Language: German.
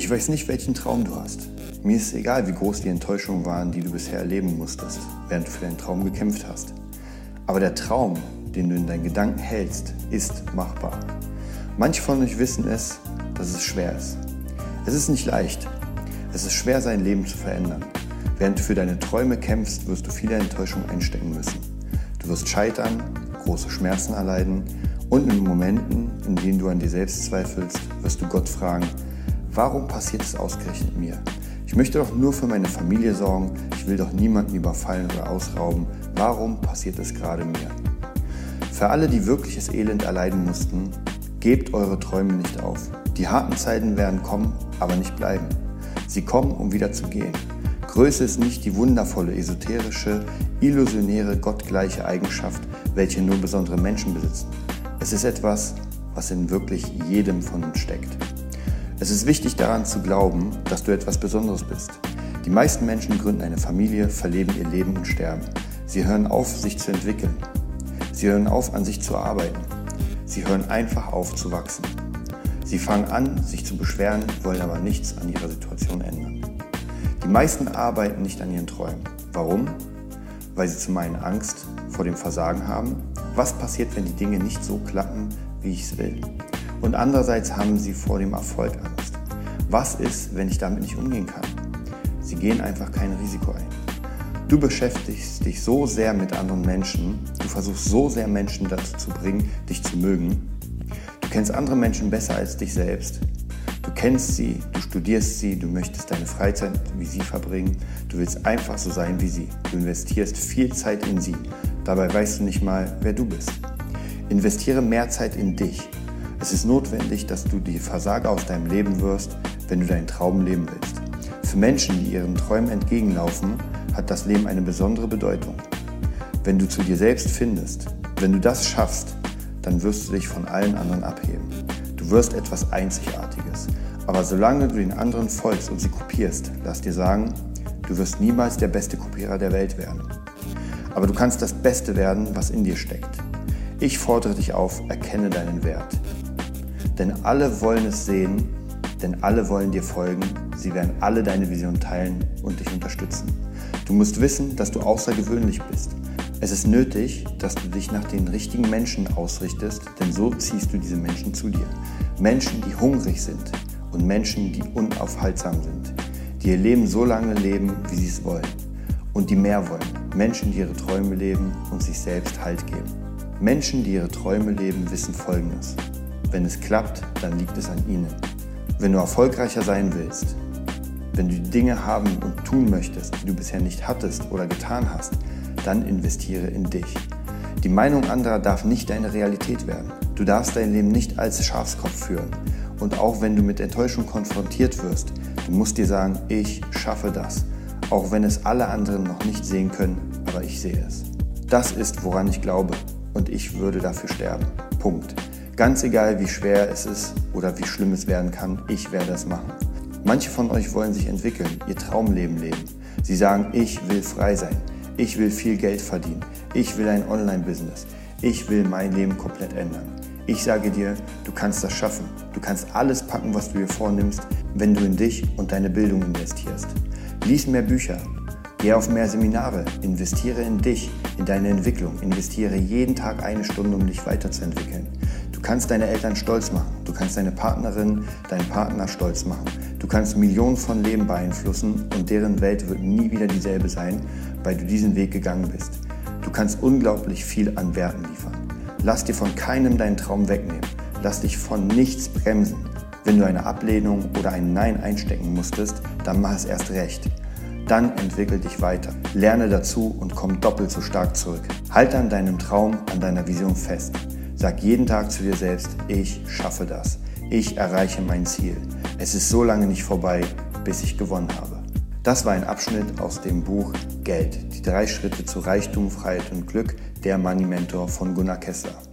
Ich weiß nicht, welchen Traum du hast. Mir ist egal, wie groß die Enttäuschungen waren, die du bisher erleben musstest, während du für deinen Traum gekämpft hast. Aber der Traum, den du in deinen Gedanken hältst, ist machbar. Manche von euch wissen es, dass es schwer ist. Es ist nicht leicht. Es ist schwer, sein Leben zu verändern. Während du für deine Träume kämpfst, wirst du viele Enttäuschungen einstecken müssen. Du wirst scheitern, große Schmerzen erleiden und in Momenten, in denen du an dir selbst zweifelst, wirst du Gott fragen, warum passiert es ausgerechnet mir? Ich möchte doch nur für meine Familie sorgen, ich will doch niemanden überfallen oder ausrauben. Warum passiert es gerade mir? Für alle, die wirkliches Elend erleiden mussten, gebt eure Träume nicht auf. Die harten Zeiten werden kommen, aber nicht bleiben. Sie kommen, um wieder zu gehen. Größe ist nicht die wundervolle, esoterische, illusionäre, gottgleiche Eigenschaft, welche nur besondere Menschen besitzen. Es ist etwas, was in wirklich jedem von uns steckt. Es ist wichtig daran zu glauben, dass du etwas Besonderes bist. Die meisten Menschen gründen eine Familie, verleben ihr Leben und sterben. Sie hören auf, sich zu entwickeln. Sie hören auf, an sich zu arbeiten. Sie hören einfach auf zu wachsen. Sie fangen an, sich zu beschweren, wollen aber nichts an ihrer Situation ändern. Die meisten arbeiten nicht an ihren Träumen. Warum? Weil sie zum einen Angst vor dem Versagen haben. Was passiert, wenn die Dinge nicht so klappen, wie ich es will? Und andererseits haben sie vor dem Erfolg Angst. Was ist, wenn ich damit nicht umgehen kann? Sie gehen einfach kein Risiko ein. Du beschäftigst dich so sehr mit anderen Menschen, du versuchst so sehr Menschen dazu zu bringen, dich zu mögen. Du kennst andere Menschen besser als dich selbst. Du kennst sie, du studierst sie, du möchtest deine Freizeit wie sie verbringen. Du willst einfach so sein wie sie. Du investierst viel Zeit in sie. Dabei weißt du nicht mal, wer du bist. Investiere mehr Zeit in dich. Es ist notwendig, dass du die Versager aus deinem Leben wirst, wenn du deinen Traum leben willst. Für Menschen, die ihren Träumen entgegenlaufen, hat das Leben eine besondere Bedeutung. Wenn du zu dir selbst findest, wenn du das schaffst, dann wirst du dich von allen anderen abheben. Du wirst etwas Einzigartiges. Aber solange du den anderen folgst und sie kopierst, lass dir sagen, du wirst niemals der beste Kopierer der Welt werden. Aber du kannst das Beste werden, was in dir steckt. Ich fordere dich auf, erkenne deinen Wert. Denn alle wollen es sehen, denn alle wollen dir folgen, sie werden alle deine Vision teilen und dich unterstützen. Du musst wissen, dass du außergewöhnlich bist. Es ist nötig, dass du dich nach den richtigen Menschen ausrichtest, denn so ziehst du diese Menschen zu dir. Menschen, die hungrig sind und Menschen, die unaufhaltsam sind, die ihr Leben so lange leben, wie sie es wollen und die mehr wollen. Menschen, die ihre Träume leben und sich selbst Halt geben. Menschen, die ihre Träume leben, wissen Folgendes. Wenn es klappt, dann liegt es an ihnen. Wenn du erfolgreicher sein willst, wenn du Dinge haben und tun möchtest, die du bisher nicht hattest oder getan hast, dann investiere in dich. Die Meinung anderer darf nicht deine Realität werden. Du darfst dein Leben nicht als Schafskopf führen. Und auch wenn du mit Enttäuschung konfrontiert wirst, du musst dir sagen, ich schaffe das. Auch wenn es alle anderen noch nicht sehen können, aber ich sehe es. Das ist, woran ich glaube. Und ich würde dafür sterben. Punkt. Ganz egal, wie schwer es ist oder wie schlimm es werden kann, ich werde es machen. Manche von euch wollen sich entwickeln, ihr Traumleben leben. Sie sagen, ich will frei sein, ich will viel Geld verdienen, ich will ein Online-Business, ich will mein Leben komplett ändern. Ich sage dir, du kannst das schaffen. Du kannst alles packen, was du dir vornimmst, wenn du in dich und deine Bildung investierst. Lies mehr Bücher, geh auf mehr Seminare, investiere in dich, in deine Entwicklung, investiere jeden Tag eine Stunde, um dich weiterzuentwickeln. Du kannst deine Eltern stolz machen, du kannst deine Partnerin, deinen Partner stolz machen. Du kannst Millionen von Leben beeinflussen und deren Welt wird nie wieder dieselbe sein, weil du diesen Weg gegangen bist. Du kannst unglaublich viel an Werten liefern. Lass dir von keinem deinen Traum wegnehmen. Lass dich von nichts bremsen. Wenn du eine Ablehnung oder ein Nein einstecken musstest, dann mach es erst recht. Dann entwickel dich weiter. Lerne dazu und komm doppelt so stark zurück. Halte an deinem Traum, an deiner Vision fest. Sag jeden Tag zu dir selbst, ich schaffe das. Ich erreiche mein Ziel. Es ist so lange nicht vorbei, bis ich gewonnen habe. Das war ein Abschnitt aus dem Buch Geld, die drei Schritte zu Reichtum, Freiheit und Glück, der Money Mentor von Gunnar Kessler.